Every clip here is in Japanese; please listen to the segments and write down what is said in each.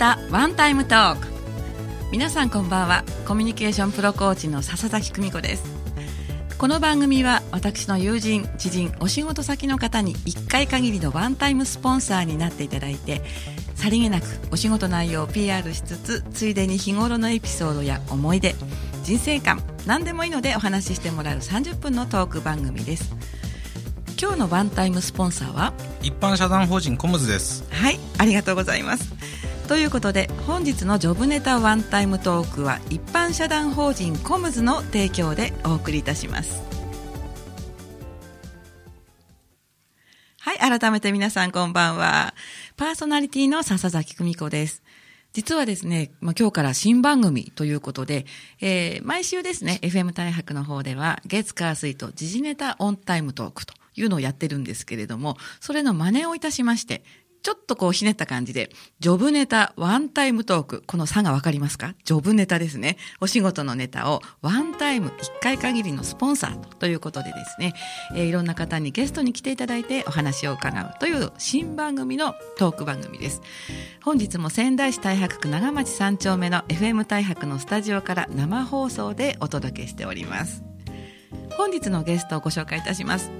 ジョブネタワンタイムトーク。皆さんこんばんは。コミュニケーションプロコーチの笹崎久美子です。この番組は私の友人知人お仕事先の方に1回限りのワンタイムスポンサーになっていただいてさりげなくお仕事内容を PR しつつついでに日頃のエピソードや思い出人生観何でもいいのでお話ししてもらう30分のトーク番組です。今日のワンタイムスポンサーは？一般社団法人コムズです。はいありがとうございますということで本日のジョブネタワンタイムトークは一般社団法人コムズの提供でお送りいたします。はい改めて皆さんこんばんは。パーソナリティの笹崎久美子です。実はですね、まあ、今日から新番組ということで、えー、毎週ですね、FM 大白の方では、月火水と時事ネタオンタイムトークというのをやってるんですけれども、それの真似をいたしまして、ちょっとこうひねった感じで、ジョブネタワンタイムトーク。この差がわかりますか？ジョブネタですね。お仕事のネタをワンタイム1回限りのスポンサーということでですね、えー、いろんな方にゲストに来ていただいてお話を伺うという新番組のトーク番組です。本日も仙台市太白区長町3丁目の FM 太白のスタジオから生放送でお届けしております。本日のゲストをご紹介いたします。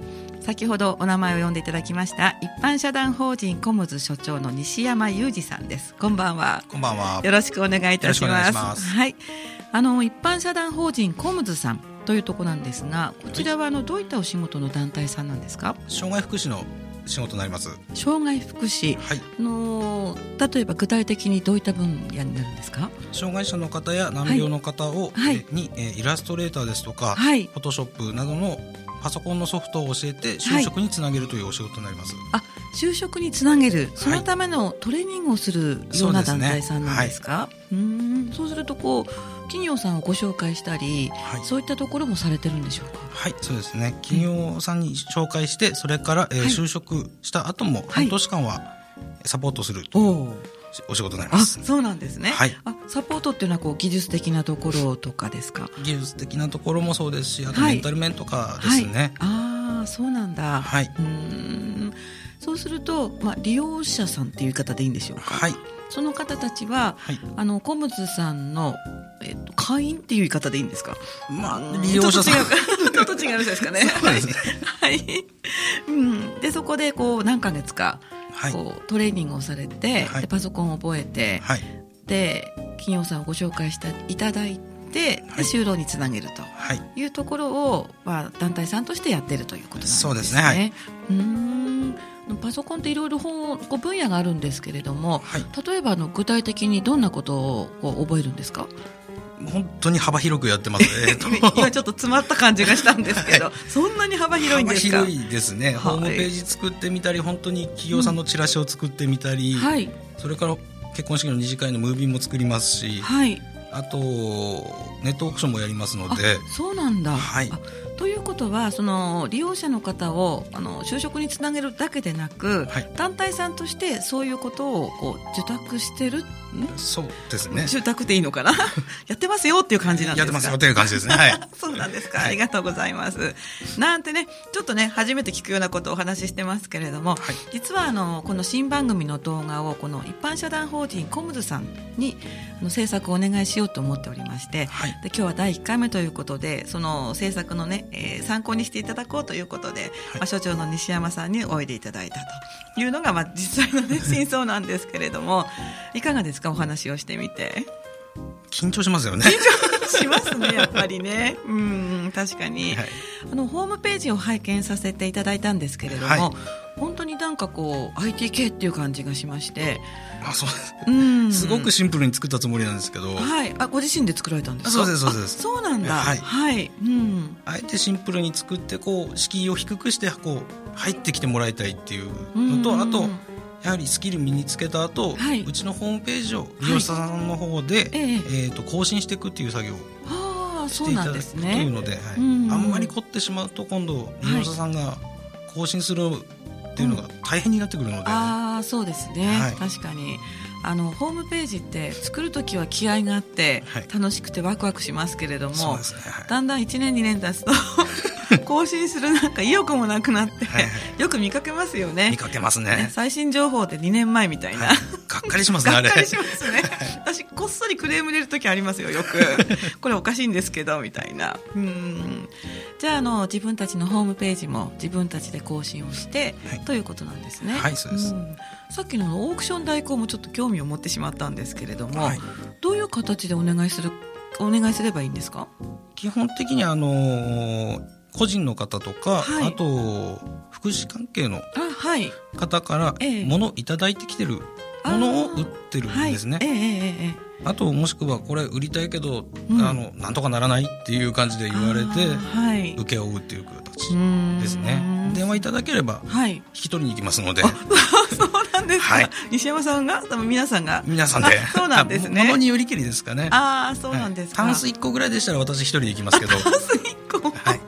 先ほどお名前を呼んでいただきました一般社団法人コムズ所長の西山裕二さんです。こんばんは。こんばんは。よろしくお願いいたします。はい。あの一般社団法人コムズさんというところなんですがこちらはあのどういったお仕事の団体さんなんですか？障害福祉の仕事になります。障害福祉、はい、の例えば具体的にどういった分野になるんですか？障害者の方や難病の方を、はい、に、えイラストレーターですとか、はい、フォトショップなどのパソコンのソフトを教えて就職につなげるというお仕事になります、はい、あ就職につなげる。そのためのトレーニングをするような団体さんなんですか、う、ねはい、うん。そうするとこう企業さんをご紹介したり、はい、そういったところもされてるんでしょうか？はいそうですね。企業さんに紹介してそれから、えー、就職した後も半年間はサポートするという、お仕事になります。そうなんですね。はい。あ、サポートっていうのはこう技術的なところとかですか？技術的なところもそうですし、あとメンタル面とかですね。はいはい、ああ、そうなんだ。はい。うん。そうすると、まあ利用者さんっていう言い方でいいんでしょうか？はい。その方たちは、はい、あのコムズさんのえっと、会員っていう言い方でいいんですか？まあ、利用者さん。ちょっと違うん ですかね。そうですね。はい。うん。で、そこで、こう、何ヶ月か、こうトレーニングをされて、はい、でパソコンを覚えて、はい、で企業さんをご紹介していただいて、はい、就労につなげるとい。うところを、まあ、団体さんとしてやってるということなんですね。そうですね、はい、うん。パソコンっていろいろ分野があるんですけれども、はい、例えばあの具体的にどんなことを覚えるんですか？本当に幅広くやってます。ね。今ちょっと詰まった感じがしたんですけど、はい、そんなに幅広いんですか？幅広いですね、はい、ホームページ作ってみたり、本当に企業さんのチラシを作ってみたり、うんはい、それから結婚式の二次会のムービーも作りますし、はい、あとネットオークションもやりますので。そうなんだ、はい、ということはその利用者の方をあの就職につなげるだけでなく、はい、団体さんとしてそういうことをこう受託してるそうですね。受託でいいのかな？やってますよっていう感じなんですか？やってますよっていう感じですね。はい。そうなんですか、ありがとうございます。なんてねちょっとね初めて聞くようなことをお話ししてますけれども、はい、実はあのこの新番組の動画をこの一般社団法人コムズさんにあの制作をお願いしようと思っておりまして、はい、で今日は第1回目ということでその制作のね、えー、参考にしていただこうということで、はい、まあ、所長の西山さんにおいでいただいたというのが、まあ、実際の、ね、真相なんですけれどもいかがですか？お話をしてみて。緊張しますよね。緊張しますね、やっぱりね。うん、確かに、はい、あの、ホームページを拝見させていただいたんですけれども、はい、本当になんかこう、IT 系っていう感じがしまして。あ、そうです。うん。すごくシンプルに作ったつもりなんですけど。はい。あ、ご自身で作られたんですか？そうです、そうです。そうなんだ。はい。はい。うん。あえてシンプルに作って、こう、敷居を低くして、こう、入ってきてもらいたいっていうのと、あと、やはりスキル身につけた後、はい、うちのホームページを利用者さんの方で、はい、えー、と更新していくっていう作業をしていただくというので、はい、あんまり凝ってしまうと今度利用者さんが更新するっていうのが大変になってくるので、うん、ああそうですね、はい、確かに。あのホームページって作る時は気合があって、楽しくてワクワクしますけれども、ね。はい、だんだん1年2年経つと 更新するなんか意欲もなくなって、はいはい、よく見かけますよね。見かけますね。最新情報で2年前みたいな、はい、がっかりしますねがっかりしますね。私こっそりクレーム入れる時ありますよよく。これおかしいんですけどみたいな。うん。じゃああの自分たちのホームページも自分たちで更新をして、はい、ということなんですね。はいそうです、さっきのオークション代行もちょっと興味を持ってしまったんですけれども、はい、どういう形でお願いするお願いすればいいんですか？基本的にあのー、個人の方とか、はい、あと福祉関係の方から物を頂いてきてるものを売ってるんですね。あともしくはこれ売りたいけど、うん、あのなんとかならないっていう感じで言われて、はい、受け負うっていう形ですね。電話いただければ引き取りに行きますので、はい、そうなんですか、はい、西山さんが多分皆さんが。皆さんで。そうなんですね。物によりきりですかね。ああそうなんですか、タンス1個ぐらいでしたら私一人で行きますけど。タンス1個はい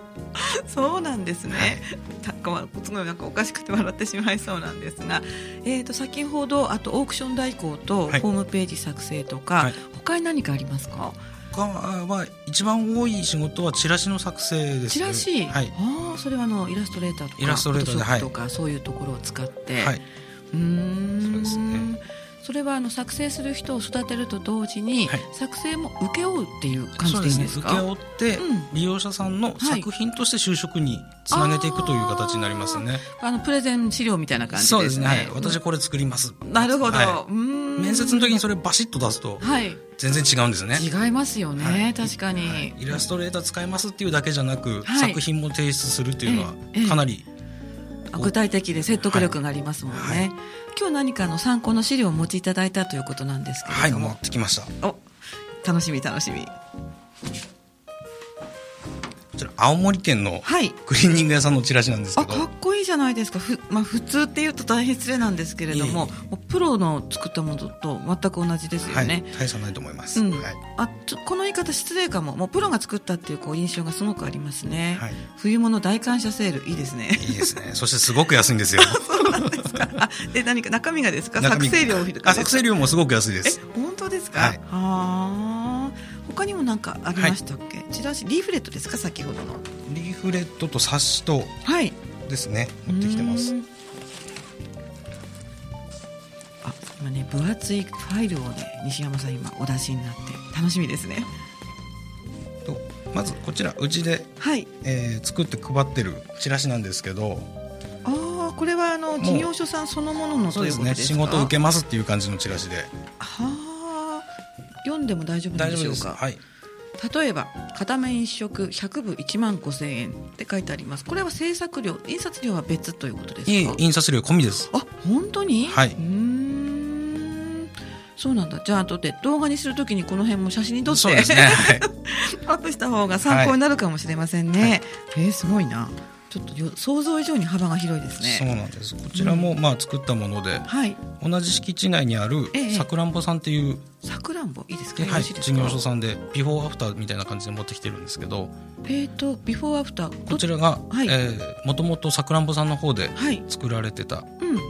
そうなんですね、はい、すごいなんかおかしくて笑ってしまいそうなんですが、えー、と先ほどあとオークション代行とホームページ作成とか、はい、他に何かありますか？他は一番多い仕事はチラシの作成です、チラシ、はい、ああそれはあのイラストレーターとかイラストレーターとか、そういうところを使って、はい、うん。そうですねそれはあの作成する人を育てると同時に、はい、作成も請け負うっていう感じでいいんですか、ね、請け負って、うん、利用者さんの作品として就職につなげていくという形になりますね、あのプレゼン資料みたいな感じですね。そうですね、はい、私これ作ります、なるほど、はい、面接の時にそれバシッと出すと、はい、全然違うんですね。違いますよね、はい、確かに、イラストレーター使いますっていうだけじゃなく、作品も提出するっていうのはかなり、具体的で説得力がありますもんね、はい。はい、今日何かの参考の資料をお持ちいただいたということなんですけれども。はい持ってきました。お楽しみ楽しみ。ちら青森県のクリーニング屋さんのチラシなんですけど、はい、かっこいいじゃないですか。ふ、まあ、普通っていうと大変失礼なんですけれどもプロの作ったものと全く同じですよね、はい、大差ないと思います、うん。はい、あこの言い方失礼かも。もうプロが作ったっていうこう印象がすごくありますね、はい、冬物大感謝セールいいですね。いいですね。そしてすごく安いんですよ そうなんですか？あで何か中身がですか？作成料作成料もすごく安いです。本当ですか？はい。あ。他にも何かありましたっけ、はい、チラシ？リーフレットですか？先ほどの。リーフレットと冊子とですね、はい、持ってきてます。あ今ね分厚いファイルをね西山さん今お出しになって楽しみですね。とまずこちらうちで、はい。えー、作って配ってるチラシなんですけどこれはあの事業所さんそのもののそうですね。仕事を受けますっていう感じのチラシで。はあ。読んでも大丈夫でしょうか？はい。例えば片面一色100部1万5000円って書いてあります。これは制作料印刷料は別ということですか？印刷料込みです。あ本当に？はい。うん。そうなんだ。じゃあ後で動画にするときにこの辺も写真に撮って。そうですね、はい、アップした方が参考になるかもしれませんね、はい、えー、すごいなちょっと想像以上に幅が広いですね。そうなんです。こちらも、まあ作ったもので、はい、同じ敷地内にあるさくらんぼさんっていうさくらんぼいいですか？はい、事業所さんでビフォーアフターみたいな感じで持ってきてるんですけど、えっ、とビフォーアフターこちらが、はい、えー、もともとさくらんぼさんの方で作られてた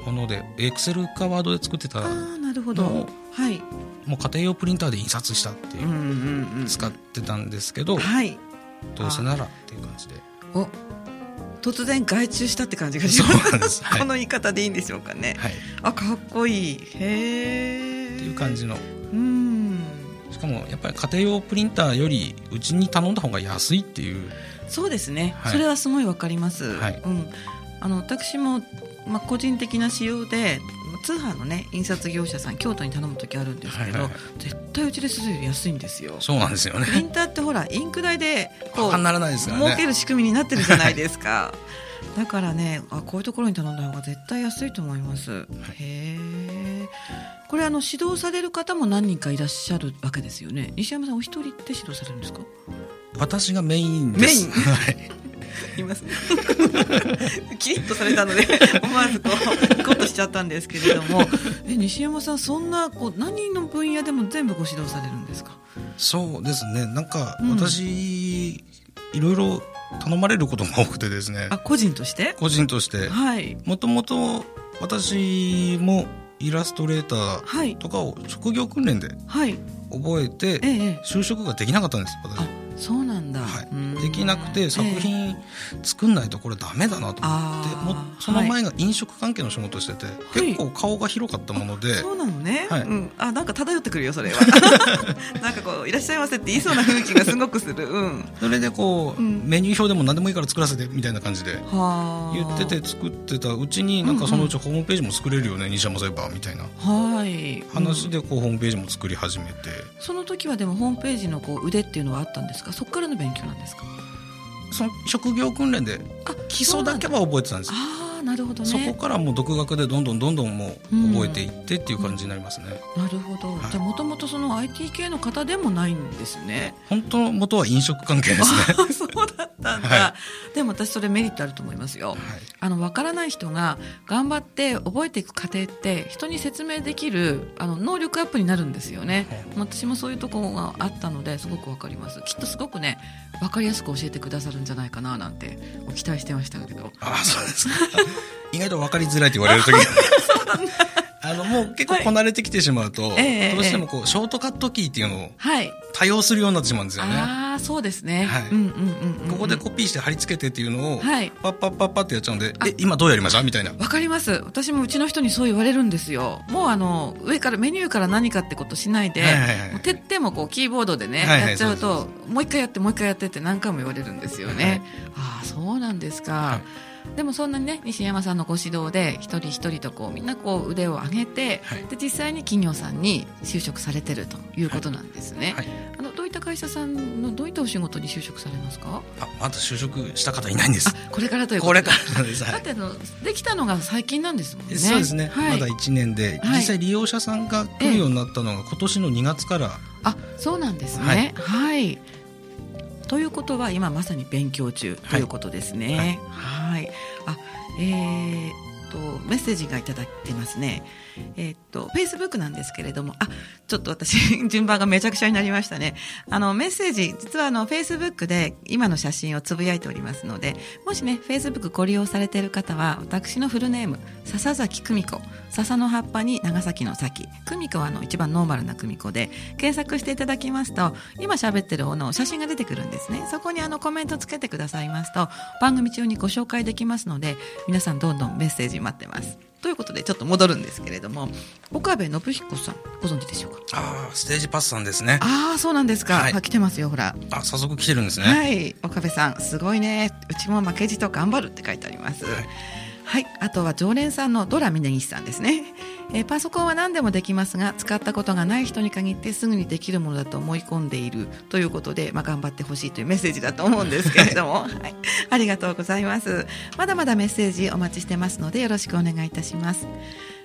もので、エクセルかワードで作ってたあなるほど。はい。もう家庭用プリンターで印刷したっていう,、うん使ってたんですけど、はい、どうせならっていう感じで。お突然外注したって感じがします。はい、この言い方でいいんでしょうかね。はい、あ、かっこいい。へえ。っていう感じの。うん。しかもやっぱり家庭用プリンターよりうちに頼んだ方が安いっていう。そうですね。はい、それはすごいわかります。はい、うん。あの私もまあ個人的な仕様で通販のね印刷業者さん京都に頼む時あるんですけど、はいはいはい、絶対うちでするより安いんですよ。そうなんですよね。プリンターってほらインク代でこうならないですから、ね、儲ける仕組みになってるじゃないですか。だからねあこういうところに頼んだ方が絶対安いと思います、はい、へえこれあの指導される方も何人かいらっしゃるわけですよね。西山さんお一人で指導されるんですか？私がメインです。メイン、はいいます。ねキリッとされたので 思わずこうコッとしちゃったんですけれども。え西山さんそんなこう何の分野でも全部ご指導されるんですか？そうですね。なんか私、うん、いろいろ頼まれることが多くてですね。あ個人として？個人として。はい。もともと私もイラストレーターとかを職業訓練で覚えて、就職ができなかったんです私そうなんだ、はい、できなくて作品作んないとこれダメだなと思って、もその前が飲食関係の仕事してて、結構顔が広かったもので、そうなのね、はい。うん、あなんか漂ってくるよそれは。なんかこういらっしゃいませって言いそうな雰囲気がすごくする、うん、それでこう、メニュー表でも何でもいいから作らせてみたいな感じで言ってて作ってた。うちになんかそのうちホームページも作れるよね、西山サイバーみたいな。話でこうホームページも作り始めて。その時はでもホームページのこう腕っていうのはあったんですか？そこからの勉強なんですか？その職業訓練で基礎だけは覚えてたんですあなるほど、ね、そこからもう独学でどんどんどんどんもう覚えていってっていう感じになりますね、うん、なるほど、はい、じゃあもともとその IT 系の方でもないんですね。本当の元は飲食関係ですね。そうだったんだ、はい、でも私それメリットあると思いますよ、はい、あの分からない人が頑張って覚えていく過程って人に説明できるあの能力アップになるんですよね、私もそういうところがあったのですごく分かります。きっとすごくね分かりやすく教えてくださるんじゃないかななんて期待してましたけど。あそうです意外と分かりづらいと言われる時 あのもう結構こなれてきてしまうと、はい、どうしてもこうショートカットキーっていうのを多用するようになってしまうんですよね。ああそうですね。はい。ここでコピーして貼り付けてっていうのを、はい、パッパッパッパってやっちゃうんで、え今どうやりました？みたいな。わかります。私もうちの人にそう言われるんですよ。もうあの上からメニューから何かってことしないで、はいはいはい、手ってもこうキーボードでね、はいはい、やっちゃうともう一回やってもう一回やってって何回も言われるんですよね。はい、ああそうなんですか。はいでもそんなにね西山さんのご指導で一人一人とこうみんなこう腕を上げて、はい、で実際に企業さんに就職されてるということなんですね。はい、あのどういった会社さんのどういったお仕事に就職されますか？あまだ就職した方いないんです。これからというこれからです。だってあのできたのが最近なんですもんね。そうですね。はい、まだ一年で、実際利用者さんが来るようになったのが今年の2月から。あそうなんですね。はいということは今まさに勉強中ということですね。はい、はい、あえー、とメッセージがいただいてますね。えー、っと、フェイスブックなんですけれども、あ、ちょっと私、順番がめちゃくちゃになりましたね。あの、メッセージ、実はあの、フェイスブックで今の写真をつぶやいておりますので、もしね、フェイスブックご利用されている方は、私のフルネーム、笹崎久美子、笹の葉っぱに長崎の崎、久美子はあの、一番ノーマルな久美子で、検索していただきますと、今喋ってる方の写真が出てくるんですね。そこにあの、コメントつけてくださいますと、番組中にご紹介できますので、皆さんどんどんメッセージ待ってます。ということでちょっと戻るんですけれども岡部信彦さんご存知でしょうか？ああステージパスさんですね。ああそうなんですか、はい、来てますよほら。あ早速来てるんですね。はい。岡部さんすごいね。うちも負けじと頑張るって書いてあります、はいはい、あとは常連さんのドラ峯岸さんですね、えー、パソコンは何でもできますが使ったことがない人に限ってすぐにできるものだと思い込んでいる。ということで、まあ、頑張ってほしいというメッセージだと思うんですけれども、はい、ありがとうございます。まだまだメッセージお待ちしてますのでよろしくお願いいたします。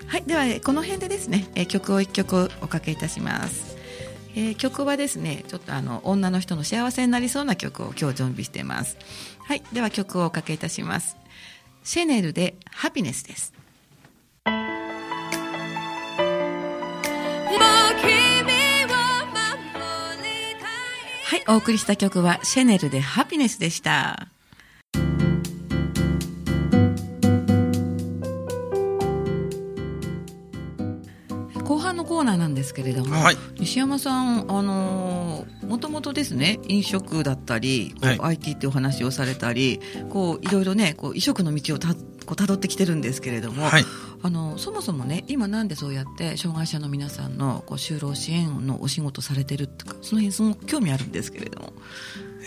はいではこの辺でですね、えー、曲を1曲おかけいたします。えー、曲はですねちょっとあの女の人の幸せになりそうな曲を今日準備しています。はいでは曲をおかけいたしますシェネルでハピネスです。はい、お送りした曲はシェネルでハピネスでした。後半のコーナーなんですけれども、はい、西山さん、あのもともとですね飲食だったり、はい、IT ってお話をされたりこういろいろねこう異色の道をたこう辿ってきてるんですけれども、はい、あのそもそもね今なんでそうやって障害者の皆さんのこう就労支援のお仕事されてるとかその辺すごく興味あるんですけれども。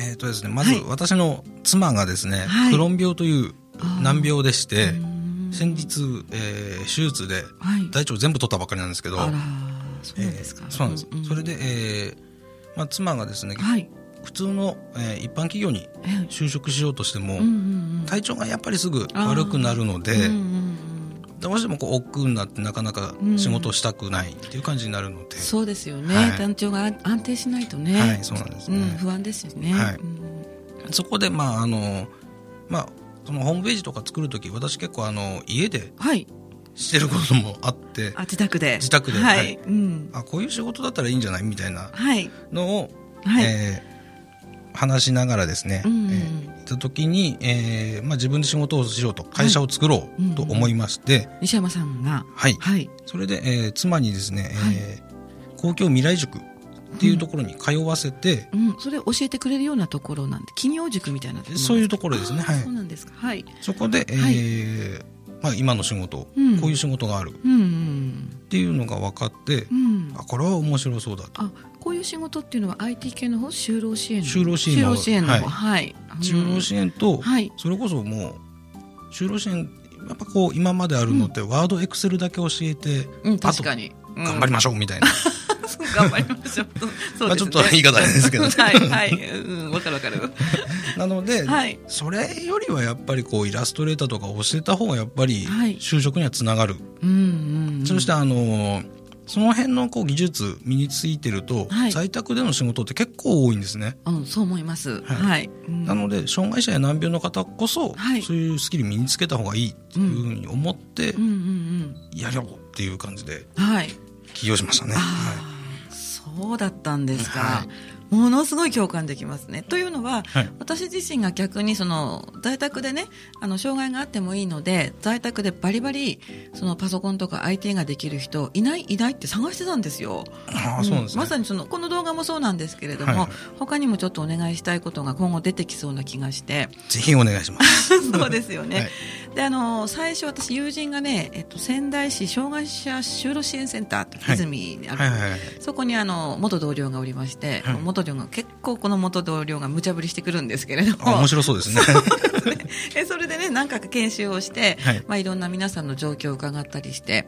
えーとですね、まず私の妻がですね、クロン病という難病でして、先日、えー、手術で大腸全部取ったばかりなんですけど、はい、そうなんですか、えー、そうなんです、うんうん、それで、えーまあ、妻がですね、はい、普通の、えー、一般企業に就職しようとしても、体調がやっぱりすぐ悪くなるので、どうしてもこう億劫になってなかなか仕事をしたくないっていう感じになるので、うん、そうですよね、はい、体調が安定しないとね、はい、そうなんですね、うん、不安ですよね、はい、うん、そこでまああのまあそのホームページとか作る時私結構あの家でしてることもあって、あ自宅で。自宅で、はい。はい。うん、あこういう仕事だったらいいんじゃない？みたいなのを、はい。えー、話しながらですね、うんえー、行った時に、えーまあ、自分で仕事をしようと会社を作ろうと思いまして、はいうんうん、西山さんが。はい、はい、それで、えー、妻にですね、はい、えー、公共未来塾っていうところに通わせて、うん、うん、それ教えてくれるようなところなんで企業塾みたいなそういうところですね。はい。そうなんですか。はい。そこで、えーまあ、今の仕事、うん、こういう仕事がある、うんうん、っていうのが分かって、うん、あこれは面白そうだと。あこういう仕事っていうのは IT 系の方？就労支援就労支援の就労支援の方。はい、就労支援と、はい、それこそもう就労支援やっぱこう今まであるのって、ワードエクセルだけ教えて、うん、確かに。頑張りましょうみたいな。頑張りましょう。そう まあちょっと言い方ですけどね。はい、はい、うん、わかるわかる。なので、はい、それよりはやっぱりこうイラストレーターとか教えた方がやっぱり就職にはつながる。うんうんそしてあのその辺のこう技術身についてると、はい、在宅での仕事って結構多いんですね。うん、そう思います。はい。はい、なので、障害者や難病の方こそ、はい、そういうスキル身につけた方がいいっていうふうに思って、うん、うんうんうん、やろうっていう感じで、はい。起業しましたね。はい、そうだったんですか。はいものすごい共感できますね。というのは、はい、私自身が逆にその在宅でねあの障害があってもいいので在宅でバリバリそのパソコンとか IT ができる人いないいないって探してたんですよ。あそうですね、まさにそのこの動画もそうなんですけれども、はいはい、他にもちょっとお願いしたいことが今後出てきそうな気がして。ぜひお願いします。そうですよね、はい、であの最初私友人がね、えっと、仙台市障害者就労支援センター泉にある、はいはいはいはい、そこにあの元同僚がおりまして、元同僚が結構この元同僚が無茶ぶりしてくるんですけれども。面白そうですね。それでね何回か研修をして、はい。まあ、いろんな皆さんの状況を伺ったりして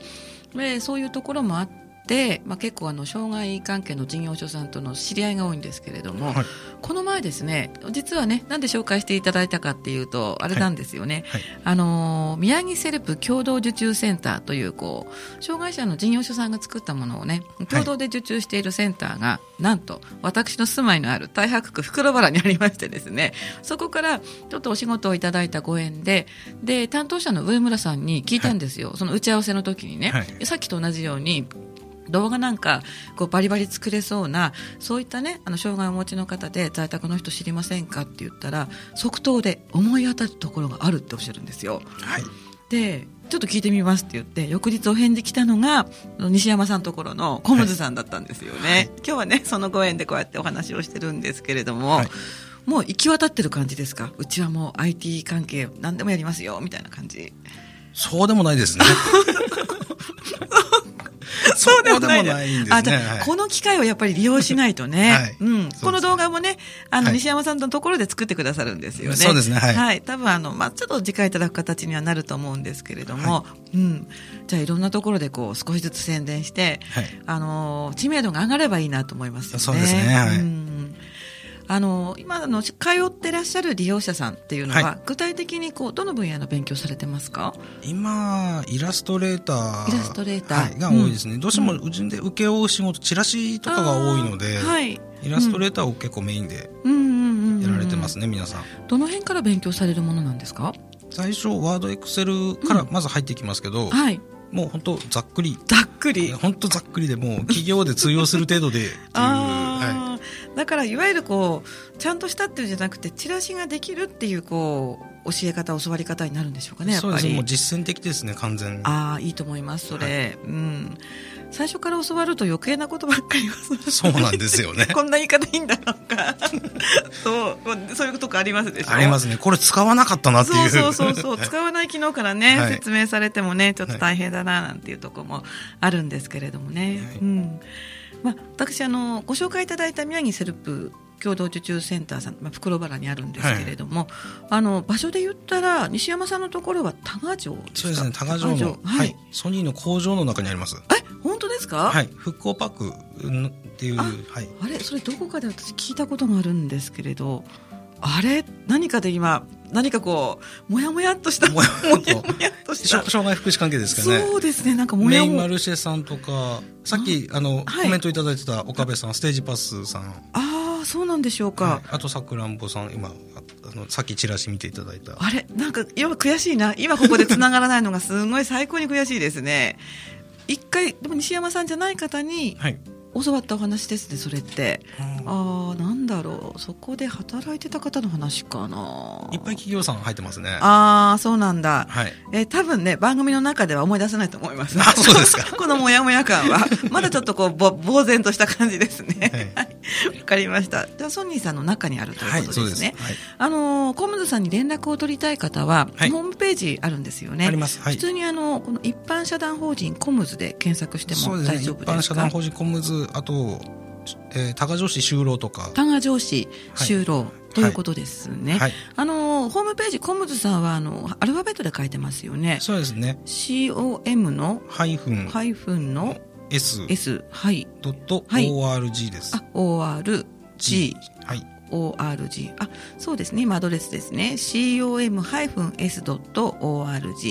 でそういうところもあってで、まあ、結構あの障害関係の事業所さんとの知り合いが多いんですけれども、はい、この前ですね実はねなんで紹介していただいたかっていうとあれなんですよね、はい。はい、あの宮城セルプ共同受注センターというこう障害者の事業所さんが作ったものをね共同で受注しているセンターが、なんと私の住まいのある太白区袋原にありましてですねそこからちょっとお仕事をいただいたご縁でで担当者の上村さんに聞いたんですよ、その打ち合わせの時にね、さっきと同じように動画なんかこうバリバリ作れそうなそういったねあの障害をお持ちの方で在宅の人知りませんかって言ったら即答で思い当たるところがあるっておっしゃるんですよ。はい、でちょっと聞いてみますって言って翌日お返事来たのが西山さんのところの小室さんだったんですよね、はい、今日はねそのご縁でこうやってお話をしてるんですけれども、はい、もう行き渡ってる感じですか？うちはもう IT 関係何でもやりますよみたいな感じ。そうでもないですね そうでもないんですね。あ、じゃ、はい、この機会をやっぱり利用しないとね。はい、うん。この動画もね、あの、西山さんのところで作ってくださるんですよね。そうですね。はい。はい。多分あの、まあ、ちょっと次回いただく形にはなると思うんですけれども、うん。じゃあいろんなところでこう、少しずつ宣伝して、あの、知名度が上がればいいなと思いますよね。そうですね。はい。うんあの今の通ってらっしゃる利用者さんっていうのは、はい、具体的にこうどの分野の勉強されてますか？今イラストレーター。イラストレーター、はい、が多いですね、うん、どうしてもうちで請け負う仕事チラシとかが多いので、はい、イラストレーターを結構メインでやられてますね、皆さん。どの辺から勉強されるものなんですか？最初ワードエクセルからまず入っていきますけど、うん、はい。もう本当ざっくり。ざっくり。本当ざっくりでもう企業で通用する程度でっていうはい、だからいわゆるこうちゃんとしたっていうんじゃなくてチラシができるっていうこう教え方教わり方になるんでしょうかねそうですもう実践的ですね完全に。ああいいと思いますそれ、はい、うん。最初から教わると余計なことばっかりそうなんですよね。こんな言い方いいんだろうか。そうそういうとこありますでしょ？ありますね。これ使わなかったなっていう。そうそうそう 使わない機能からね、はい、説明されてもねちょっと大変だななんていうところもあるんですけれどもね、はい、うんまあ、私あのご紹介いただいた宮城セルプ共同受注センターさん、まあ、袋原にあるんですけれども、はい、あの場所で言ったら西山さんのところは多賀城そうですね多賀城の、はい、ソニーの工場の中にあります。え本当ですか？はい。復興パックっていうあ,、はい、あれ？それどこかで私聞いたことがあるんですけれどあれ？何かで今何かこうもやもやっとした。もやもや。っとした。障害福祉関係ですかね。そうですね。なんかもやもメインマルシェさんとかさっきあ？の、はい、コメントいただいてた岡部さんステージパスさん。ああそうなんでしょうか、はい、あとさくらんぼさん今あのさっきチラシ見ていただいた。あれ？なんか要は悔しいな。今ここでつながらないのがすごい最高に悔しいですね。一回でも西山さんじゃない方に、はい教わったお話ですねそれって、うん、ああなんだろう。そこで働いてた方の話かな。いっぱい企業さん入ってますね。ああそうなんだ、はい、えー、多分ね番組の中では思い出せないと思います。あそうですか。このモヤモヤ感は。まだちょっとこうぼ呆然とした感じですね。はい。わかりました。じゃあソニーさんの中にあるということですね、はい、あのコムズさんに連絡を取りたい方は、ホームページあるんですよね。あります、普通にあのこの一般社団法人コムズで検索しても大丈夫ですか、ね、一般社団法人コムズあと、えー、多賀城市就労とか。多賀城市就労、ということですね、はい、あのホームページコムズさんはあのアルファベットで書いてますよね。そうですね。COM の？ハイフン。ハイフンの？S, S はい。ドット ORG です、あ ORG G はい org あそうですね。今アドレスですね。Com-s.org、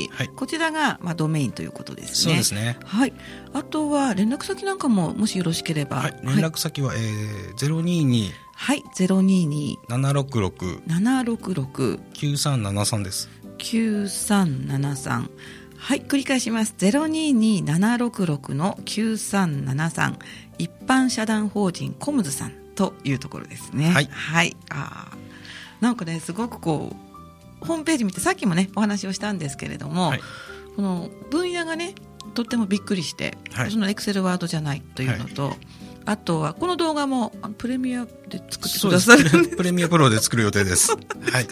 はい、こちらが、まあ、ドメインということですね。そうですね。はい。あとは連絡先なんかももしよろしければ、はい、連絡先は、はい、えー、022はい022 766 766 9373です。9373はい、繰り返します。022766の9373一般社団法人コムズさんというところですね。はい。はい、あなんかね、すごくこう、ホームページ見て、さっきもね、お話をしたんですけれども、はい、この分野がね、とってもびっくりして、はい、そのエクセルワードじゃないというのと、はいあとはこの動画もプレミアで作ってくださるプレミアプロで作る予定です。はい。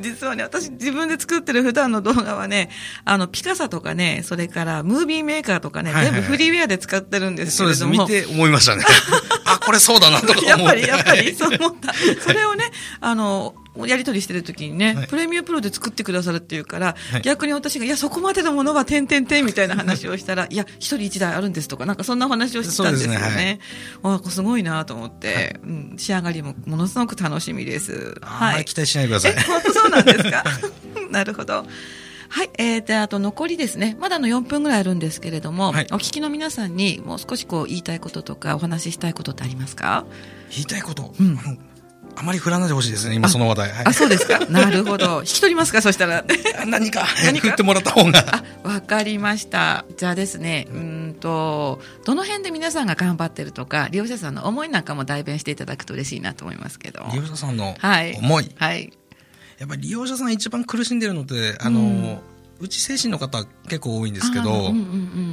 実はね、私自分で作ってる普段の動画はね、あの、ピカサとかね、それからムービーメーカーとかね、はいはいはい、全部フリーウェアで使ってるんですけれども。そうです。見て思いましたね。あ、これそうだなとか思って。やっぱり、やっぱり、そう思った。それをね、あの、やり取りしてる時にね、はい、プレミアプロで作ってくださるっていうから、はい、逆に私が、いや、そこまでのものは点々点みたいな話をしたら、いや、一人一台あるんですとか、なんかそんな話をしてたんですよね。す、ね、すごいなと思って、はい、うん、仕上がりもものすごく楽しみです。はい。期待しないでください。そうなんですか？なるほど。はい、えー、であと残りですね、まだの4分ぐらいあるんですけれども、はい、お聞きの皆さんにもう少しこう言いたいこととかお話ししたいことってありますか？言いたいこと、うん、あまり振らないでほしいですね、今その話題。はい、あ、そうですか？なるほど。引き取りますか、そしたら。何か、何か振ってもらった方が。あ、わかりました。じゃあですね、うんと、どの辺で皆さんが頑張ってるとか、利用者さんの思いなんかも代弁していただくと嬉しいなと思いますけど。利用者さんの思い。はい。はい、やっぱり利用者さん一番苦しんでるのって、あの、うんうち精神の方結構多いんですけど、うんうんう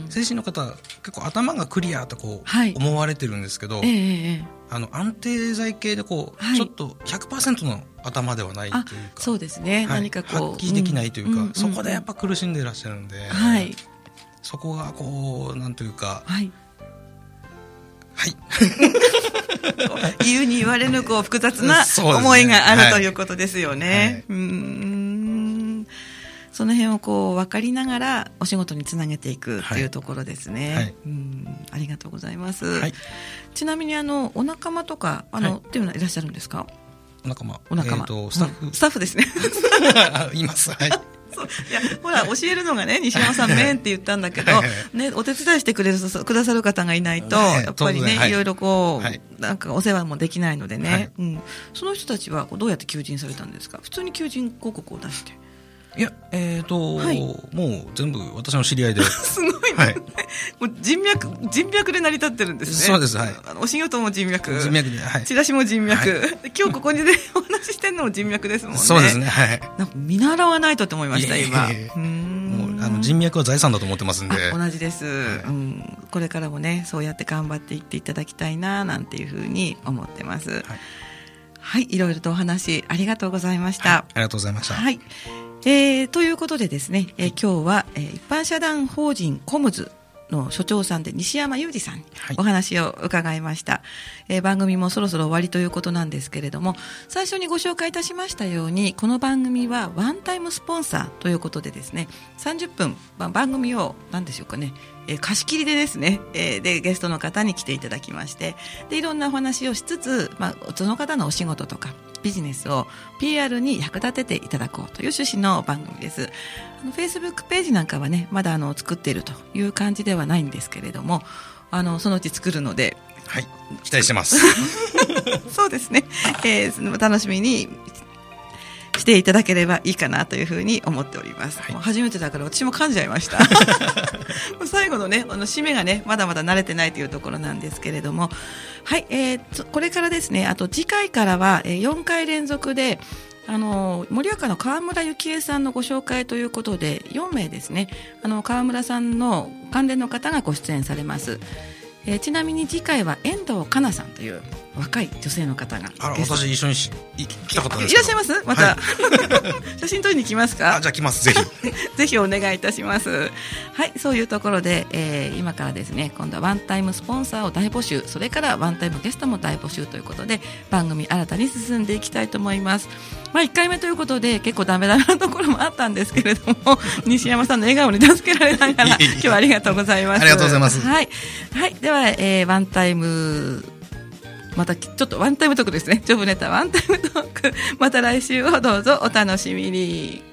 ん、精神の方結構頭がクリアとこう思われてるんですけど、はいえあの安定剤系でこう、はい、ちょっと100%の頭ではないというかそうですね、はい、何かこう発揮できないというか、うん、そこでやっぱ苦しんでいらっしゃるんで、はい、そこがこうなんというかはい。はい。言うに言われぬこう複雑な思いがある、ということですよね。はい、うんその辺をこう分かりながらお仕事につなげていくというところですね。はい、うんありがとうございます。はい、ちなみにあのお仲間とかあの、はい、っていうのはいらっしゃるんですか？お仲間。お仲間。えー、スタッフ、うん、スタッフですね。います。はい。そういやほら教えるのがね西山さん面って言ったんだけど、ね、お手伝いしてくれるくださる方がいないと、やっぱりね、い、ろいろこう、なんかお世話もできないのでね、うん、その人たちはどうやって求人されたんですか？普通に求人広告を出していや、えっ、ー、と、はい、もう全部私の知り合いで。すごい、ね、はい。もう人脈、人脈で成り立ってるんですね。そうです、はい。あのお仕事も人脈。人脈で、はい。チラシも人脈。はい、今日ここにで お話ししてるのも人脈ですもんね。そうですね、はい。なんか見習わないとって思いました、今。もうあの人脈は財産だと思ってますんで。同じです、はい、うん。これからもね、そうやって頑張っていっていただきたいな、なんていうふうに思ってます。はい。はい、いろいろとお話ありがとうございました。はい、ありがとうございました。はい。えー、ということでですね、えー、今日は、えー、一般社団法人コムズの所長さんで西山裕二さんにお話を伺いました、はい、えー、番組もそろそろ終わりということなんですけれども最初にご紹介いたしましたようにこの番組はワンタイムスポンサーということでですね30分、まあ、番組を何でしょうかねえー、貸し切りでですね、えー、でゲストの方に来ていただきましてでいろんなお話をしつつ、まあ、その方のお仕事とかビジネスを PR に役立てていただこうという趣旨の番組です。あの Facebook ページなんかはね、まだあの作っているという感じではないんですけれども、あのそのうち作るので、はい、期待してます。そうですね、えー、楽しみにしていただければいいかなというふうに思っております。はい、初めてだから私も噛んじゃいました。最後のね、あの締めがね、まだまだ慣れてないというところなんですけれども、はい、えー、これからですね、あと次回からは、えー、4回連続で、あの盛岡の川村幸恵さんのご紹介ということで4名ですねあの川村さんの関連の方がご出演されます。えー、ちなみに次回は遠藤香奈さんという若い女性の方があら私一緒にし来たかったいらっしゃいます？また、はい、写真撮りに来ますか？あじゃあ来ます。ぜひ。ぜひお願いいたします。はいそういうところで、えー、今からですね今度はワンタイムスポンサーを大募集それからワンタイムゲストも大募集ということで番組新たに進んでいきたいと思います。まあ1回目ということで結構ダメダメなところもあったんですけれども 西山さんの笑顔に助けられながら今日はありがとうございます。ありがとうございます。はい、はい、では、えー、ワンタイムまたちょっとワンタイムトークですね。ジョブネタワンタイムトーク。また来週をどうぞお楽しみに。